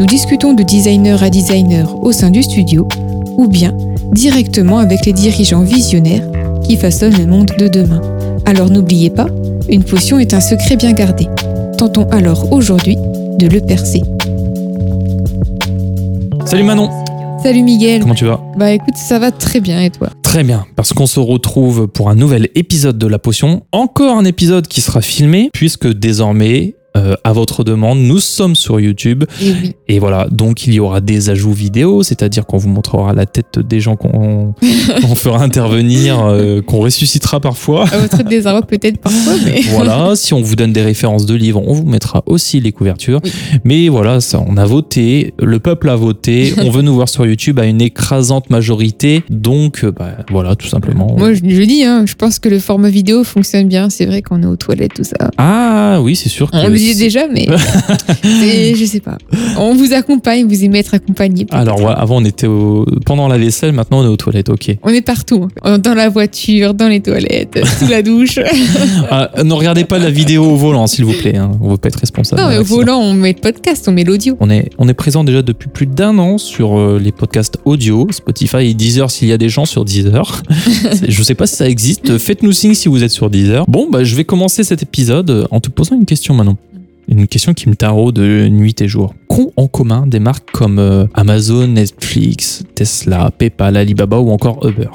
nous discutons de designer à designer au sein du studio ou bien directement avec les dirigeants visionnaires qui façonnent le monde de demain. Alors n'oubliez pas, une potion est un secret bien gardé. Tentons alors aujourd'hui de le percer. Salut Manon, Salut Miguel. comment tu vas? Bah écoute, ça va très bien et toi? Très bien, parce qu'on se retrouve pour un nouvel épisode de La Potion. Encore un épisode qui sera filmé, puisque désormais, euh, à votre demande, nous sommes sur YouTube. Et oui. Et voilà, donc il y aura des ajouts vidéo, c'est-à-dire qu'on vous montrera la tête des gens qu'on fera intervenir, euh, qu'on ressuscitera parfois. À votre désarroi peut-être parfois, mais... Voilà, si on vous donne des références de livres, on vous mettra aussi les couvertures. Oui. Mais voilà, ça, on a voté, le peuple a voté, on veut nous voir sur YouTube à une écrasante majorité. Donc, euh, bah, voilà, tout simplement. Moi je, je dis, hein, je pense que le format vidéo fonctionne bien. C'est vrai qu'on est aux toilettes, tout ça. Ah oui, c'est sûr que. On le déjà, mais je sais pas. On vous accompagne, vous aimez être accompagné. Alors, ouais, avant, on était au... pendant la vaisselle, maintenant, on est aux toilettes, ok. On est partout. Dans la voiture, dans les toilettes, sous la douche. Ah, ne regardez pas la vidéo au volant, s'il vous plaît. hein. On ne veut pas être responsable. non, mais au volant, on met le podcast, on met l'audio. On est, on est présent déjà depuis plus d'un an sur euh, les podcasts audio, Spotify et Deezer s'il y a des gens sur Deezer. Je sais pas si ça existe. Faites-nous signe si vous êtes sur Deezer. Bon, bah, je vais commencer cet épisode en te posant une question maintenant. Une question qui me taraude de nuit et jour. Qu'ont en commun des marques comme euh, Amazon, Netflix, Tesla, PayPal, Alibaba ou encore Uber?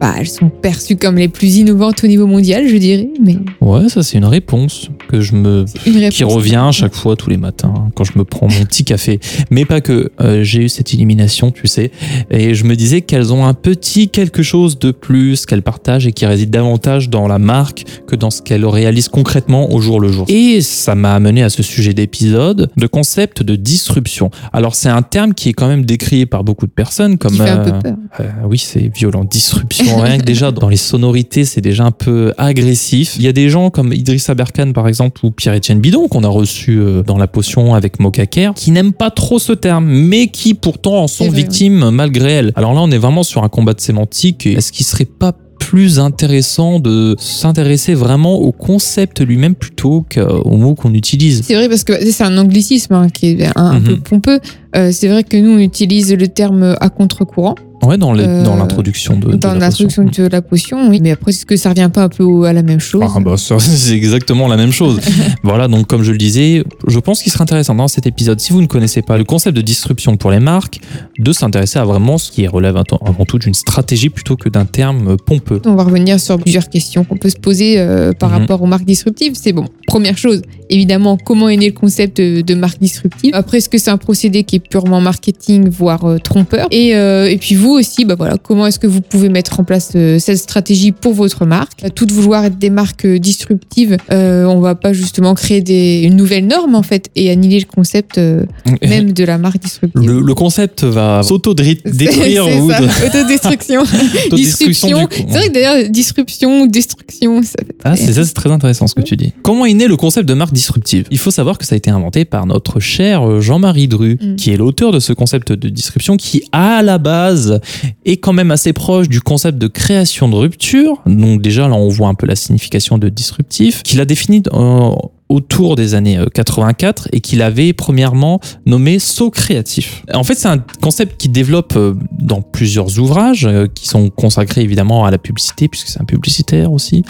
Bah, elles sont perçues comme les plus innovantes au niveau mondial, je dirais, mais Ouais, ça c'est une réponse que je me qui revient à chaque fois tous les matins hein, quand je me prends mon petit café. Mais pas que. euh, J'ai eu cette illumination, tu sais, et je me disais qu'elles ont un petit quelque chose de plus qu'elles partagent et qui réside davantage dans la marque que dans ce qu'elles réalisent concrètement au jour le jour. Et ça m'a amené à ce sujet d'épisode, de concept de disruption. Alors c'est un terme qui est quand même décrié par beaucoup de personnes comme euh, euh, oui, c'est violent. Disruption, rien que déjà dans les sonorités, c'est déjà un peu agressif. Il y a des gens comme Idrissa Berkane, par exemple, ou Pierre-Etienne Bidon, qu'on a reçu euh, dans la potion avec Mokaker, qui n'aiment pas trop ce terme, mais qui pourtant en sont vrai, victimes malgré elles. Alors là, on est vraiment sur un combat de sémantique. Est-ce qu'il serait pas plus intéressant de s'intéresser vraiment au concept lui-même plutôt qu'aux mots qu'on utilise? C'est vrai parce que c'est un anglicisme hein, qui est un, un Mhm. peu pompeux. Euh, c'est vrai que nous, on utilise le terme à contre-courant Ouais, dans Euh, dans l'introduction de, de dans la potion. l'introduction de la potion, oui. Mais après, est-ce que ça revient pas un peu à la même chose Ah bah c'est exactement la même chose. voilà, donc comme je le disais, je pense qu'il serait intéressant dans cet épisode, si vous ne connaissez pas le concept de disruption pour les marques, de s'intéresser à vraiment ce qui relève avant tout d'une stratégie plutôt que d'un terme pompeux. On va revenir sur plusieurs questions qu'on peut se poser euh, par Mhm. rapport aux marques disruptives. C'est bon. Première chose, évidemment, comment est né le concept de, de marque disruptive? Après, est-ce que c'est un procédé qui est purement marketing, voire euh, trompeur? Et, euh, et puis vous aussi, bah voilà, comment est-ce que vous pouvez mettre en place euh, cette stratégie pour votre marque? À Toutes vouloir être des marques euh, disruptives, euh, on va pas justement créer des, une nouvelle norme en fait et annihiler le concept euh, même de la marque disruptive. Le, le concept va s'auto-détruire ou ça, de- autodestruction. disruption. C'est vrai que d'ailleurs, disruption destruction, ça Ah, c'est ça, c'est très intéressant ce que tu dis. Comment est né le concept de marque disruptive? Il faut savoir que ça a été inventé par notre cher euh, Jean-Marie Dru, Mm. qui est l'auteur de ce concept de disruption, qui à la base est quand même assez proche du concept de création de rupture. Donc déjà là, on voit un peu la signification de disruptif, qu'il a défini euh, autour des années euh, 84 et qu'il avait premièrement nommé saut créatif. En fait, c'est un concept qui développe euh, dans plusieurs ouvrages euh, qui sont consacrés évidemment à la publicité puisque c'est un publicitaire aussi,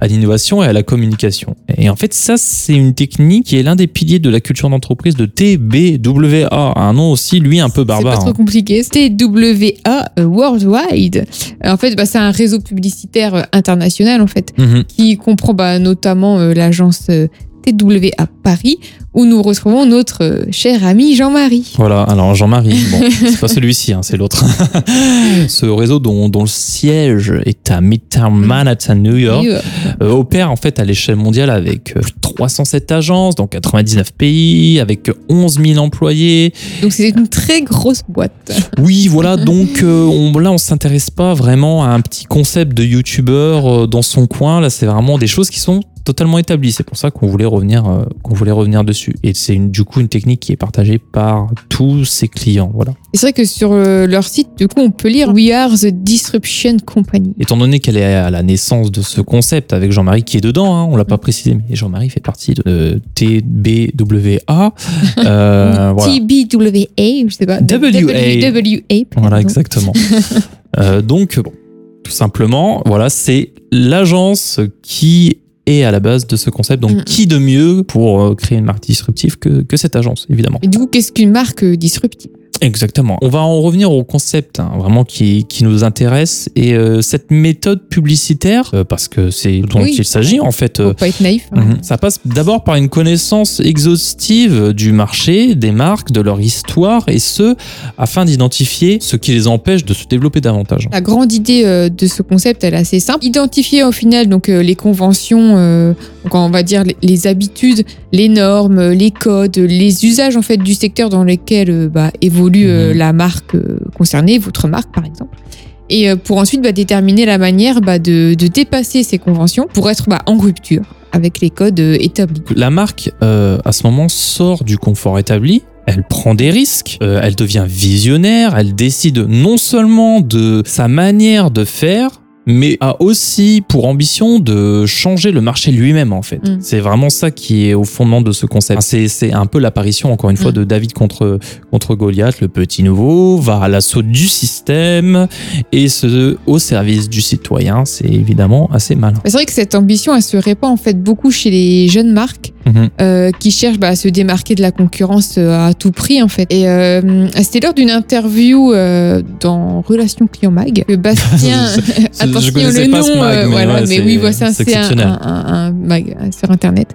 à l'innovation et à la communication. Et en fait, ça c'est une technique qui est l'un des piliers de la culture d'entreprise de TBWA, un nom aussi lui un peu C'est pas barbare. trop hein. compliqué. TWA euh, Worldwide. En fait, bah, c'est un réseau publicitaire euh, international en fait Mhm. qui comprend bah, notamment euh, l'agence euh, TWA Paris, où nous retrouvons notre euh, cher ami Jean-Marie. Voilà, alors Jean-Marie, bon, c'est pas celui-ci, hein, c'est l'autre. Ce réseau dont, dont le siège est à Midtown Manhattan, New York, euh, opère en fait à l'échelle mondiale avec euh, plus de 307 agences dans 99 pays, avec 11 000 employés. Donc c'est une très grosse boîte. Oui, voilà, donc euh, on, là on s'intéresse pas vraiment à un petit concept de youtubeur euh, dans son coin, là c'est vraiment des choses qui sont totalement établies. C'est pour ça qu'on voulait revenir, euh, qu'on voulait revenir dessus. Et c'est du coup une technique qui est partagée par tous ses clients. Voilà. Et C'est vrai que sur euh, leur site, du coup, on peut lire We are the Disruption Company. Étant donné qu'elle est à la naissance de ce concept avec Jean-Marie qui est dedans, hein, on l'a pas précisé, mais Jean-Marie fait partie de euh, TBWA. Voilà. TBWA, je sais pas. WA. WA. Voilà, exactement. Donc, bon, tout simplement, voilà, c'est l'agence qui est à la base de ce concept. Donc, Mm. qui de mieux pour euh, créer une marque disruptive que, que cette agence, évidemment. Et du coup, qu'est-ce qu'une marque euh, disruptive? Exactement. On va en revenir au concept hein, vraiment qui, qui nous intéresse et euh, cette méthode publicitaire, euh, parce que c'est dont Oui. il s'agit en fait. euh, Faut pas être naïf. hein. Mhm. Ça passe d'abord par une connaissance exhaustive du marché, des marques, de leur histoire, et ce, afin d'identifier ce qui les empêche de se développer davantage. La grande idée euh, de ce concept, elle est assez simple. Identifier au final donc euh, les conventions, euh, donc on va dire les, les habitudes, les normes, les codes, les usages en fait du secteur dans lequel euh, bah, évolue euh, Mhm. la marque euh, concernée, votre marque par exemple. Et pour ensuite bah, déterminer la manière bah, de, de dépasser ces conventions pour être en rupture avec les codes établis. La marque, euh, à ce moment, sort du confort établi. Elle prend des risques, euh, elle devient visionnaire, elle décide non seulement de sa manière de faire, mais a aussi pour ambition de changer le marché lui-même en fait. Mm. C'est vraiment ça qui est au fondement de ce concept. C'est, c'est un peu l'apparition encore une fois Mm. de David contre, contre Goliath, le petit nouveau, va à l'assaut du système et ce au service du citoyen. C'est évidemment assez malin. C'est vrai que cette ambition, elle se répand en fait beaucoup chez les jeunes marques Mhm. euh, qui cherchent bah, à se démarquer de la concurrence euh, à tout prix en fait. Et euh, c'était lors d'une interview euh, dans Relations Client Mag que Bastien, Je- attention connaissais le pas nom, ce mag, euh, mais voilà, ouais, mais oui, voilà, c'est un, un, exceptionnel. un- un- un mag sur internet.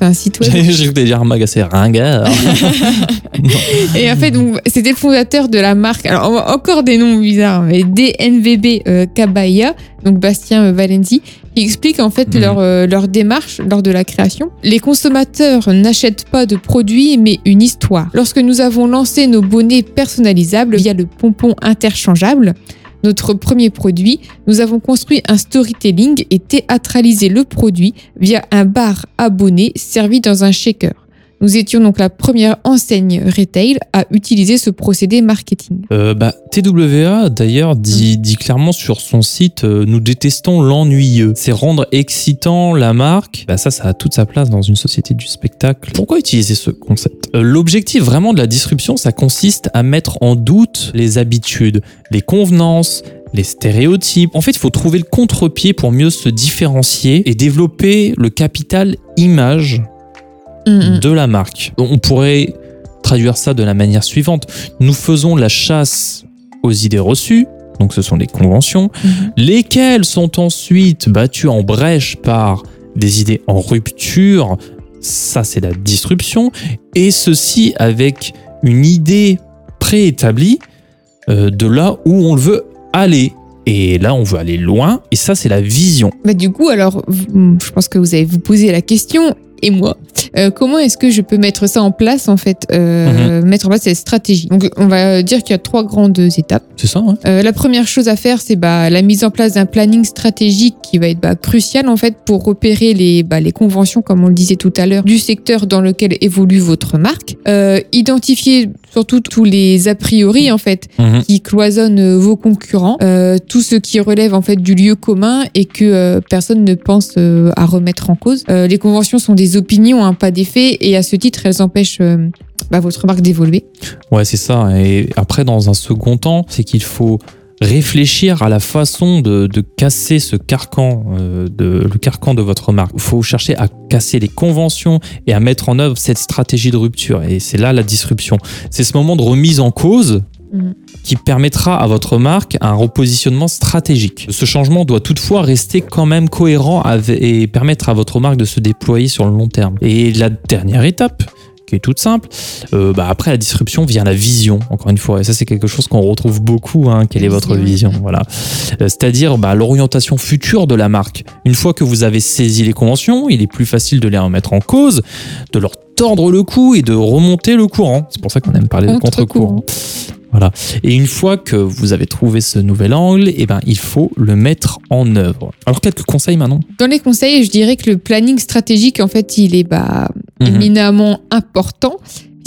C'est un site web. J'ai cru dire un mag assez ringard. Et en fait, c'était le fondateur de la marque. Alors, encore des noms bizarres, mais DNVB euh, Cabaya, donc Bastien euh, Valenzi, qui explique en fait Mhm. leur, euh, leur démarche lors de la création. Les consommateurs n'achètent pas de produits, mais une histoire. Lorsque nous avons lancé nos bonnets personnalisables via le pompon interchangeable, notre premier produit, nous avons construit un storytelling et théâtralisé le produit via un bar abonné servi dans un shaker. Nous étions donc la première enseigne retail à utiliser ce procédé marketing. Euh, bah, TWA d'ailleurs dit, dit clairement sur son site euh, nous détestons l'ennuyeux. C'est rendre excitant la marque. Bah, ça, ça a toute sa place dans une société du spectacle. Pourquoi utiliser ce concept? Euh, L'objectif vraiment de la disruption, ça consiste à mettre en doute les habitudes, les convenances, les stéréotypes. En fait, il faut trouver le contre-pied pour mieux se différencier et développer le capital image Mhm. de la marque. On pourrait traduire ça de la manière suivante. Nous faisons la chasse aux idées reçues, donc ce sont les conventions, Mhm. lesquelles sont ensuite battues en brèche par des idées en rupture, ça c'est la disruption, et ceci avec une idée préétablie euh, de là où on le veut aller. Et là, on veut aller loin, et ça, c'est la vision. Bah, du coup, alors, vous- je pense que vous allez vous poser la question, et moi, euh, comment est-ce que je peux mettre ça en place, en fait, euh, mettre en place cette stratégie? Donc, on va dire qu'il y a trois grandes étapes. C'est ça, hein Euh, la première chose à faire, c'est bah, la mise en place d'un planning stratégique qui va être bah, crucial en fait pour repérer les, bah, les conventions, comme on le disait tout à l'heure, du secteur dans lequel évolue votre marque. Euh, identifier surtout tous les a priori en fait Mhm. qui cloisonnent euh, vos concurrents, euh, tout ce qui relève en fait du lieu commun et que euh, personne ne pense euh, à remettre en cause. Euh, les conventions sont des opinions, hein, pas des faits, et à ce titre, elles empêchent euh, bah, votre marque d'évoluer. Ouais, c'est ça. Et après, dans un second temps, c'est qu'il faut réfléchir à la façon de, de casser ce carcan, euh, de, le carcan de votre marque. Il faut chercher à casser les conventions et à mettre en œuvre cette stratégie de rupture. Et c'est là la disruption. C'est ce moment de remise en cause Mhm. qui permettra à votre marque un repositionnement stratégique. Ce changement doit toutefois rester quand même cohérent et permettre à votre marque de se déployer sur le long terme. Et la dernière étape, qui est toute simple, euh, bah, après la disruption vient la vision, encore une fois. Et ça, c'est quelque chose qu'on retrouve beaucoup. Hein, quelle est votre Vision. vision Voilà. Euh, C'est-à-dire bah, l'orientation future de la marque. Une fois que vous avez saisi les conventions, il est plus facile de les remettre en cause, de leur tordre le cou et de remonter le courant. C'est pour ça qu'on aime parler de Contre-courant. Voilà. Et une fois que vous avez trouvé ce nouvel angle, eh ben, il faut le mettre en œuvre. Alors, quelques conseils maintenant Dans les conseils, je dirais que le planning stratégique, en fait, il est bah, Mhm. éminemment important,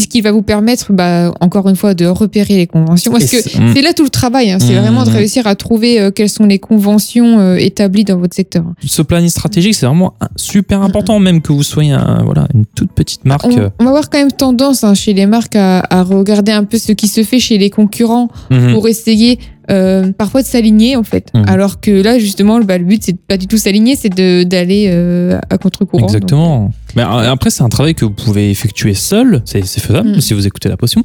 puisqu'il va vous permettre, bah, encore une fois, de repérer les conventions. Parce que c'est- mm. c'est là tout le travail, hein. c'est Mhm. vraiment de réussir à trouver euh, quelles sont les conventions euh, établies dans votre secteur. Ce planning stratégique, c'est vraiment super important, même que vous soyez un- voilà, une toute petite marque. On, on va avoir quand même tendance hein, chez les marques à, à regarder un peu ce qui se fait chez les concurrents Mhm. pour essayer euh, parfois de s'aligner en fait. Mhm. Alors que là justement bah, le but c'est pas du tout s'aligner, c'est d'aller euh, à contre-courant. Exactement. Mais euh, après, c'est un travail que vous pouvez effectuer seul, c'est faisable Mm. si vous écoutez la potion,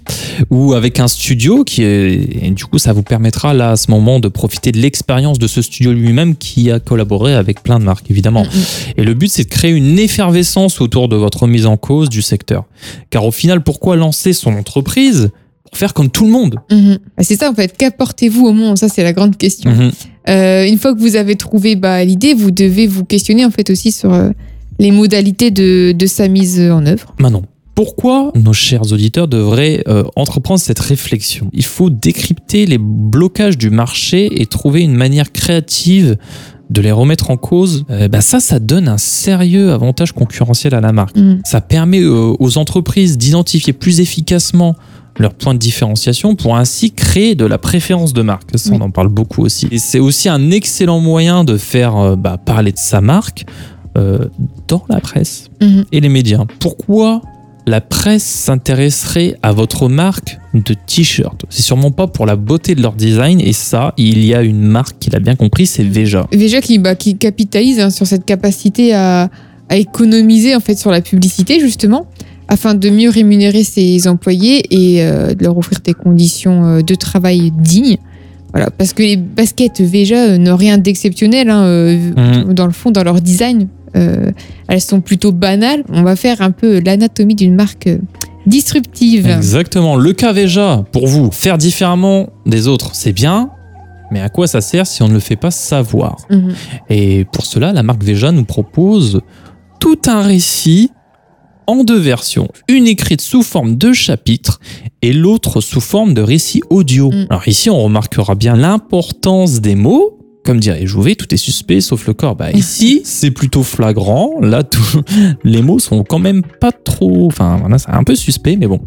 ou avec un studio qui est, et du coup, ça vous permettra là à ce moment de profiter de l'expérience de ce studio lui-même qui a collaboré avec plein de marques, évidemment. Mhm. Et le but, c'est de créer une effervescence autour de votre mise en cause du secteur. Car au final, pourquoi lancer son entreprise faire comme tout le monde. Mhm. C'est ça en fait, qu'apportez-vous au monde? Ça c'est la grande question. Mhm. Euh, une fois que vous avez trouvé bah, l'idée, vous devez vous questionner en fait aussi sur euh, les modalités de, de sa mise en œuvre. Manon, pourquoi nos chers auditeurs devraient euh, entreprendre cette réflexion? Il faut décrypter les blocages du marché et trouver une manière créative de les remettre en cause. Euh, bah ça, ça donne un sérieux avantage concurrentiel à la marque. Mhm. Ça permet euh, aux entreprises d'identifier plus efficacement leurs points de différenciation pour ainsi créer de la préférence de marque. Ça, on en parle beaucoup aussi. Et c'est aussi un excellent moyen de faire euh, bah, parler de sa marque euh, dans la presse Mhm. et les médias. Pourquoi la presse s'intéresserait à votre marque de t-shirt? C'est sûrement pas pour la beauté de leur design et ça, il y a une marque qui l'a bien compris, c'est. Veja. Déjà qui, bah, qui capitalise hein, sur cette capacité à, à économiser en fait sur la publicité justement afin de mieux rémunérer ses employés et euh, de leur offrir des conditions euh, de travail dignes. Voilà, parce que les baskets Veja euh, n'ont rien d'exceptionnel hein, Mhm. dans le fond, dans leur design. Euh, elles sont plutôt banales. On va faire un peu l'anatomie d'une marque disruptive. Exactement, le cas Veja, pour vous, faire différemment des autres, c'est bien, mais à quoi ça sert si on ne le fait pas savoir? Mhm. Et pour cela, la marque Veja nous propose tout un récit en deux versions. Une écrite sous forme de chapitre et l'autre sous forme de récit audio. Mm. Alors ici, on remarquera bien l'importance des mots. Comme dirait Jouvet, tout est suspect sauf le corps. Bah, ici, c'est plutôt flagrant. Là, tout- les mots sont quand même pas trop. Enfin, voilà, c'est un peu suspect, mais bon.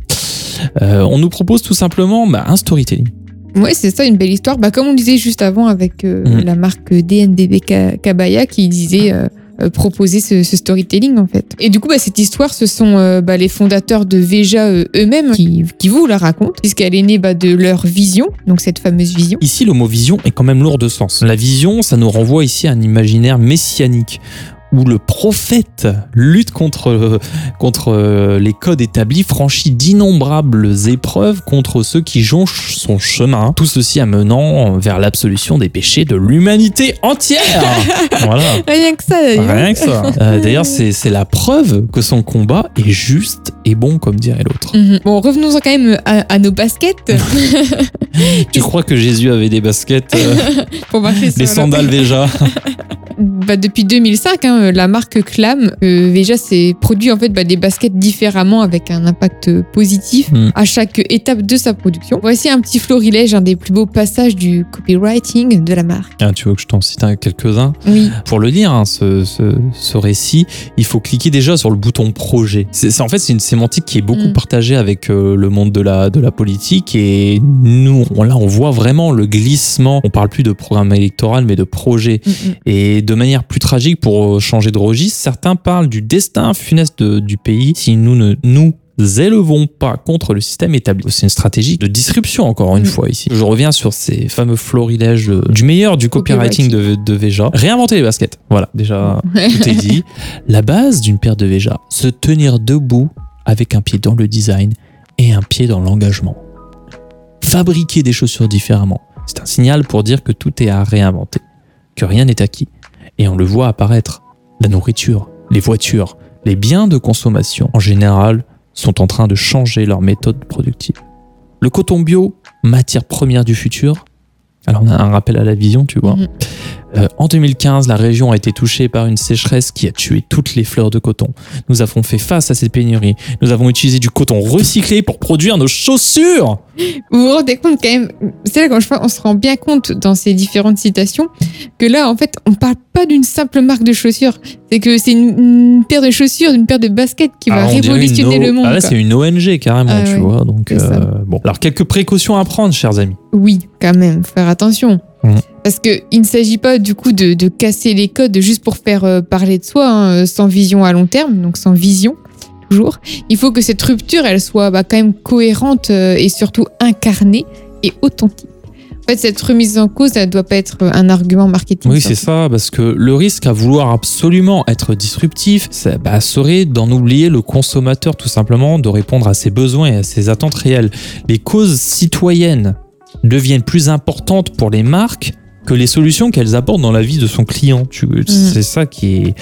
Euh, on nous propose tout simplement bah, un storytelling. Ouais, c'est ça, une belle histoire. Bah, comme on disait juste avant avec euh, Mhm. la marque DNDB Ka- Kabaya qui disait euh, proposer ce, storytelling en fait. Et du coup, bah, cette histoire, ce sont euh, bah, les fondateurs de Veja euh, eux-mêmes qui, qui vous la racontent, puisqu'elle est née bah, de leur vision, donc cette fameuse vision. Ici, le mot vision est quand même lourd de sens. La vision, ça nous renvoie ici à un imaginaire messianique où le prophète lutte contre, euh, contre euh, les codes établis, franchit d'innombrables épreuves contre ceux qui jonchent son chemin. Tout ceci amenant vers l'absolution des péchés de l'humanité entière. voilà. Rien que ça d'ailleurs. Rien que ça. Euh, D'ailleurs, c'est c'est la preuve que son combat est juste et bon, comme dirait l'autre. Mhm. Bon, revenons-en quand même à, à nos baskets Tu crois que Jésus avait des baskets, euh, pour marcher sur des la- sandales déjà? Bah, depuis 2005, hein, la marque Clam, euh, Veja s'est produit en fait bah, des baskets différemment avec un impact positif Mm. à chaque étape de sa production. Voici un petit florilège, un des plus beaux passages du copywriting de la marque. Ah, Tu veux que je t'en cite un- quelques-uns? Oui, Pour le lire, hein, ce, ce- ce récit, il faut cliquer déjà sur le bouton projet. C'est, en fait, c'est une sémantique qui est beaucoup Mm. partagée avec euh, le monde de la, de la politique et nous, on- là, on voit vraiment le glissement. On parle plus de programme électoral, mais de projet. Mm, mm. Et de manière plus tragique, pour euh, changer de registre, certains parlent du destin funeste de- du pays si nous ne nous élevons pas contre le système établi. C'est une stratégie de disruption, encore une Mm. fois, ici. Je reviens sur ces fameux florilèges euh, du meilleur du copywriting de, de Veja. Réinventer les baskets. Voilà, déjà, tout est dit. La base d'une paire de Veja, se tenir debout avec un pied dans le design et un pied dans l'engagement. fabriquer des chaussures différemment. C'est un signal pour dire que tout est à réinventer, que rien n'est acquis. Et on le voit apparaître. La nourriture, les voitures, les biens de consommation en général sont en train de changer leur méthode productive. Le coton bio, matière première du futur, alors on a un rappel à la vision, tu vois. Mhm. Euh, en 2015, la région a été touchée par une sécheresse qui a tué toutes les fleurs de coton. Nous avons fait face à cette pénurie. Nous avons utilisé du coton recyclé pour produire nos chaussures. Vous vous rendez compte quand même, c'est là quand je pense, on se rend bien compte dans ces différentes citations que là, en fait, on parle pas d'une simple marque de chaussures. C'est que c'est une, une paire de chaussures, une paire de baskets qui va Ah, dirait révolutionner O- le monde. Ah là, c'est une ONG carrément, Ah tu ouais, vois. Donc, euh, bon. Alors, quelques précautions à prendre, chers amis. Oui, quand même, faire attention. Parce que il ne s'agit pas du coup de, de casser les codes juste pour faire euh, parler de soi, hein, sans vision à long terme, donc sans vision toujours. Il faut que cette rupture, elle soit bah, quand même cohérente euh, et surtout incarnée et authentique. En fait, cette remise en cause, elle ne doit pas être euh, un argument marketing. Oui, c'est ça, parce que le risque à vouloir absolument être disruptif, ça, bah, serait d'en oublier le consommateur, tout simplement, de répondre à ses besoins et à ses attentes réelles. Les causes citoyennes deviennent plus importantes pour les marques que les solutions qu'elles apportent dans la vie de son client. Tu- C'est ça qui est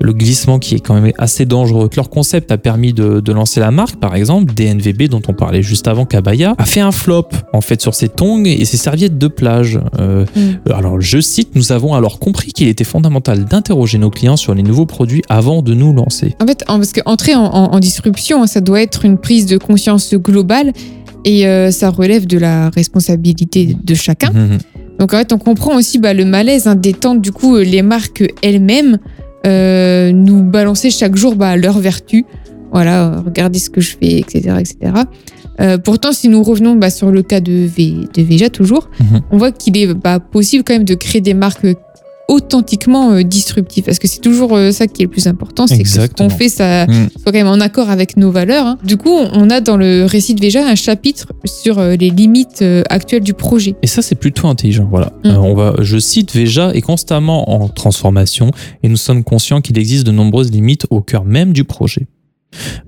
le glissement qui est quand même assez dangereux. Leur concept a permis de, de lancer la marque, par exemple, DNVB, dont on parlait juste avant, Kabaya, a fait un flop, en fait, sur ses tongs et ses serviettes de plage. Euh, Mm. alors, je cite, nous avons alors compris qu'il était fondamental d'interroger nos clients sur les nouveaux produits avant de nous lancer. En fait, en- parce qu'entrer en, en- en disruption, ça doit être une prise de conscience globale et euh, ça relève de la responsabilité de chacun. Mhm. Donc en fait, on comprend aussi bah, le malaise hein, d'étendre du coup euh, les marques elles-mêmes euh, nous balancer chaque jour bah, leurs vertus. Voilà, euh, regardez ce que je fais, etc. etc. Euh, pourtant, si nous revenons bah, sur le cas de, v, de Veja toujours, Mhm. on voit qu'il est bah, possible quand même de créer des marques authentiquement euh, disruptives. Parce que c'est toujours euh, ça qui est le plus important, c'est que ce qu'on fait, ça Mm. soit quand même en accord avec nos valeurs. hein. Du coup, on a dans le récit de Veja un chapitre sur euh, les limites actuelles du projet. Et ça, c'est plutôt intelligent. Voilà. Mm. Euh, on va, je cite, Veja est constamment en transformation et nous sommes conscients qu'il existe de nombreuses limites au cœur même du projet.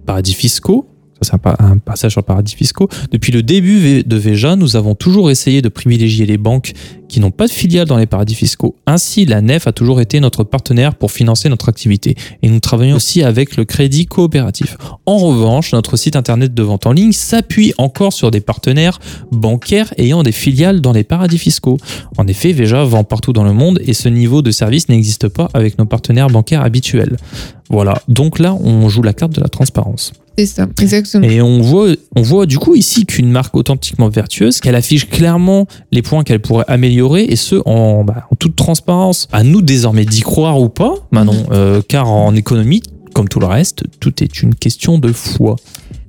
Paradis fiscaux. Ça, c'est un, pa- un passage sur paradis fiscaux. Depuis le début de Veja, nous avons toujours essayé de privilégier les banques qui n'ont pas de filiales dans les paradis fiscaux. Ainsi, la NEF a toujours été notre partenaire pour financer notre activité. Et nous travaillons aussi avec le crédit coopératif. En revanche, notre site internet de vente en ligne s'appuie encore sur des partenaires bancaires ayant des filiales dans les paradis fiscaux. En effet, Veja vend partout dans le monde et ce niveau de service n'existe pas avec nos partenaires bancaires habituels. Voilà, donc là, on joue la carte de la transparence. C'est ça, exactement. Et on voit, on voit du coup ici qu'une marque authentiquement vertueuse, qu'elle affiche clairement les points qu'elle pourrait améliorer et ce en, bah, en toute transparence. À nous désormais d'y croire ou pas, Manon, euh, car en économie, comme tout le reste, tout est une question de foi.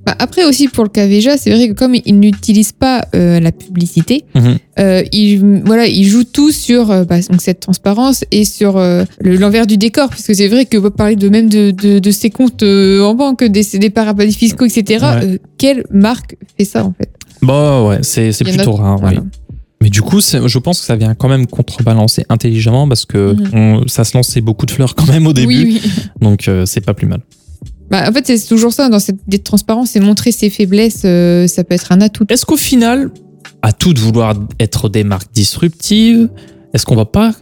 Bah, après aussi pour le cas Veja, c'est vrai que comme ils n'utilisent pas euh, la publicité, Mhm. euh, ils, voilà, ils jouent tout sur euh, bah, donc cette transparence et sur euh, le- l'envers du décor, parce que c'est vrai que vous parler de même de, de, de ces comptes en banque, des, des paradis fiscaux, etc. Ouais. quelle marque fait ça en fait? Bah ouais, c'est plutôt rare. voilà. oui. Mais du coup, je pense que ça vient quand même contrebalancer intelligemment parce que Mhm. on- ça se lançait beaucoup de fleurs quand même au début. Oui, oui. Donc euh, c'est pas plus mal. Bah, en fait, c'est toujours ça dans cette idée de transparence, c'est montrer ses faiblesses, euh, ça peut être un atout. Est-ce qu'au final, à tout de vouloir être des marques disruptives, est-ce qu'on va pas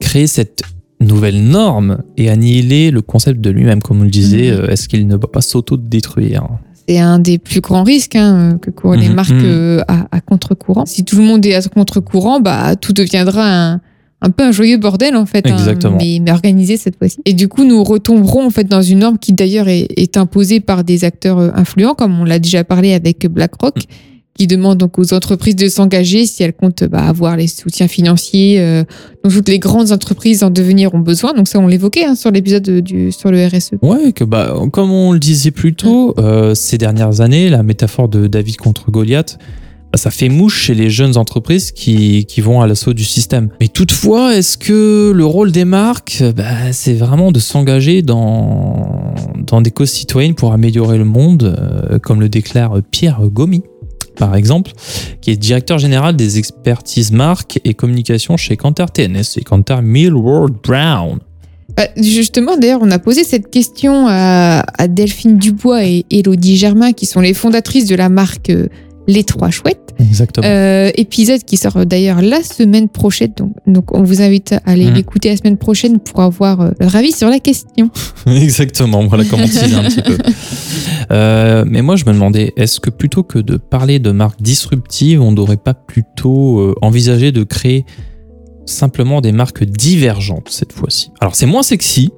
créer cette nouvelle norme et annihiler le concept de lui-même, comme on le disait, Mhm. euh, est-ce qu'il ne va pas s'auto-détruire? C'est un des plus grands risques hein, que courent les Mhm, marques mhm. euh, à, à contre-courant. Si tout le monde est à contre-courant, bah, tout deviendra un, un peu un joyeux bordel en fait, hein, mais, mais organisé cette fois-ci. Et du coup, nous retomberons en fait dans une norme qui d'ailleurs est, est imposée par des acteurs euh, influents, comme on l'a déjà parlé avec BlackRock. qui demande donc aux entreprises de s'engager si elles comptent bah, avoir les soutiens financiers euh, dont toutes les grandes entreprises en devenir ont besoin. Donc ça, on l'évoquait hein, sur l'épisode du sur le. RSE. Ouais, que bah, comme on le disait plus tôt, euh, ces dernières années, la métaphore de David contre Goliath, ça fait mouche chez les jeunes entreprises qui, qui vont à l'assaut du système. Mais toutefois, est-ce que le rôle des marques, bah, c'est vraiment de s'engager dans, dans des causes citoyennes pour améliorer le monde, euh, comme le déclare Pierre Gomi par exemple, qui est directeur général des expertises marques et communication chez Kantar TNS et Kantar Millward Brown. Bah, justement, d'ailleurs, on a posé cette question à, à Delphine Dubois et Elodie Germain, qui sont les fondatrices de la marque euh, Les Trois Chouettes. Exactement. Euh, épisode qui sort d'ailleurs la semaine prochaine. Donc, donc on vous invite à aller Mhm. l'écouter la semaine prochaine pour avoir euh, leur avis sur la question. Exactement, voilà comment teaser un petit peu. Euh, mais moi, je me demandais, est-ce que plutôt que de parler de marques disruptives, on n'aurait pas plutôt envisagé de créer simplement des marques divergentes cette fois-ci? Alors, c'est moins sexy,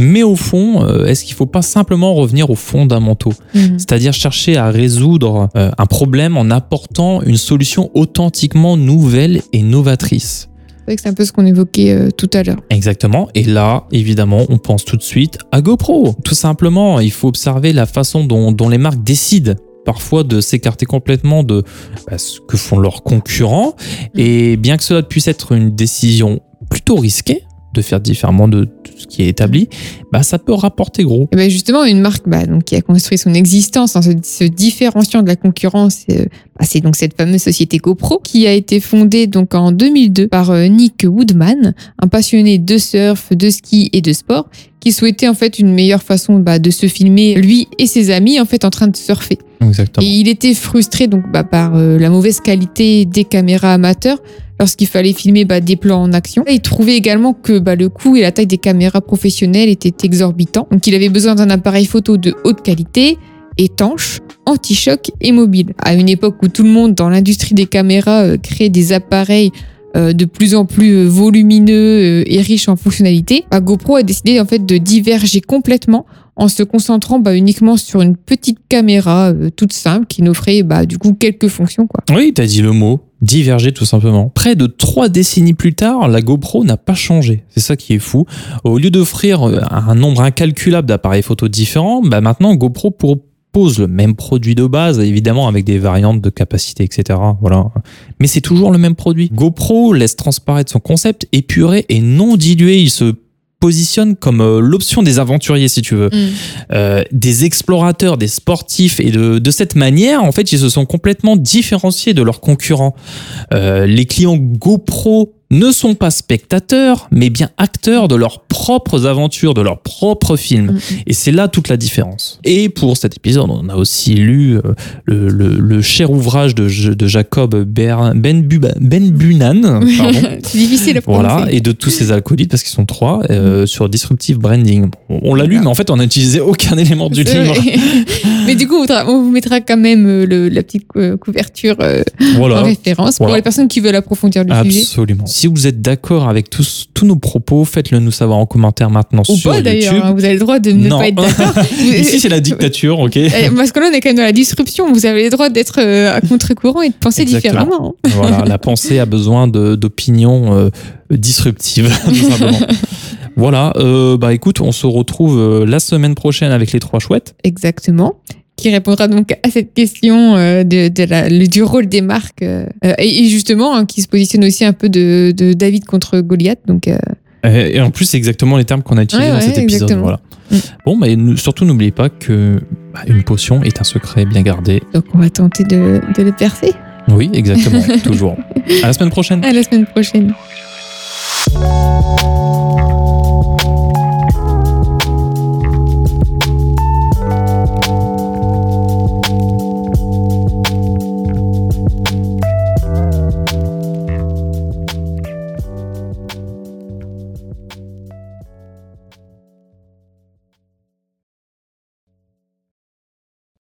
mais au fond, euh, est-ce qu'il ne faut pas simplement revenir aux fondamentaux Mhm. C'est-à-dire chercher à résoudre euh, un problème en apportant une solution authentiquement nouvelle et novatrice C'est un peu ce qu'on évoquait euh, tout à l'heure. Exactement. Et là, évidemment, on pense tout de suite à GoPro. Tout simplement, il faut observer la façon dont, dont les marques décident parfois de s'écarter complètement de bah, ce que font leurs concurrents. Et bien que cela puisse être une décision plutôt risquée de faire différemment de tout ce qui est établi, bah, ça peut rapporter gros. Et ben justement, une marque bah, donc, qui a construit son existence en se, se différenciant de la concurrence, euh, bah, c'est donc cette fameuse société GoPro qui a été fondée donc en 2002 par euh, Nick Woodman, un passionné de surf, de ski et de sport, qui souhaitait en fait une meilleure façon bah, de se filmer lui et ses amis en fait en train de surfer. Exactement. Et il était frustré donc bah, par euh, la mauvaise qualité des caméras amateurs lorsqu'il fallait filmer bah, des plans en action. Et il trouvait également que bah, le coût et la taille des caméras professionnelles étaient exorbitants. Donc il avait besoin d'un appareil photo de haute qualité, étanche, anti-choc et mobile. À une époque où tout le monde dans l'industrie des caméras euh, créait des appareils euh, de plus en plus euh, volumineux euh, et riches en fonctionnalités, bah, GoPro a décidé en fait de diverger complètement en se concentrant bah, uniquement sur une petite caméra euh, toute simple qui n'offrait bah, du coup quelques fonctions quoi. Oui, t'as dit le mot. Diverger tout simplement. Près de trois décennies plus tard, la GoPro n'a pas changé. C'est ça qui est fou. Au lieu d'offrir euh, un nombre incalculable d'appareils photo différents, bah maintenant GoPro propose le même produit de base, évidemment avec des variantes de capacité, etc. Voilà. Mais c'est toujours le même produit. GoPro laisse transparaître son concept épuré et non dilué. Il se positionne comme euh, l'option des aventuriers, si tu veux euh, des explorateurs, des sportifs, et de, de cette manière, en fait, ils se sont complètement différenciés de leurs concurrents. Euh, les clients GoPro ne sont pas spectateurs, mais bien acteurs de leurs propres aventures, de leurs propres films. Mm. Et c'est là toute la différence. Et pour cet épisode, on a aussi lu euh, le, le- le cher ouvrage de, de Jacob Ber- Ben, Buba- ben Bunan, c'est difficile à prononcer. voilà, et de tous ces alcoolites, parce qu'ils sont trois, euh, sur Disruptive Branding. On l'a lu, Voilà. mais en fait, on n'a utilisé aucun élément du livre. Mais du coup, on vous mettra quand même euh, le- la petite euh, couverture euh, en Voilà, référence pour Voilà. les personnes qui veulent approfondir le sujet. absolument. Si vous êtes d'accord avec tous, tous nos propos, faites-le nous savoir en commentaire maintenant Ou sur pas d'ailleurs, YouTube. hein, vous avez le droit de ne Non. pas être d'accord. Ici, c'est la dictature, ok Parce que là, on est quand même dans la disruption. Vous avez le droit d'être euh, à contre-courant et de penser Exactement. différemment. Voilà, la pensée a besoin d'opinions euh, disruptives, tout simplement. Voilà, euh, bah écoute, on se retrouve la semaine prochaine avec les trois chouettes. Exactement. Qui répondra donc à cette question euh, de, de la- le- du rôle des marques. euh, euh, et, et justement, hein, qui se positionne aussi un peu de, de David contre Goliath. Donc, euh, Et en plus, c'est exactement les termes qu'on a utilisés Ouais, dans ouais, cet épisode. exactement. Voilà. Mm. Bon, mais surtout, n'oubliez pas que bah, une potion est un secret bien gardé. donc on va tenter de, de le percer. Oui, exactement, toujours. À la semaine prochaine. À la semaine prochaine.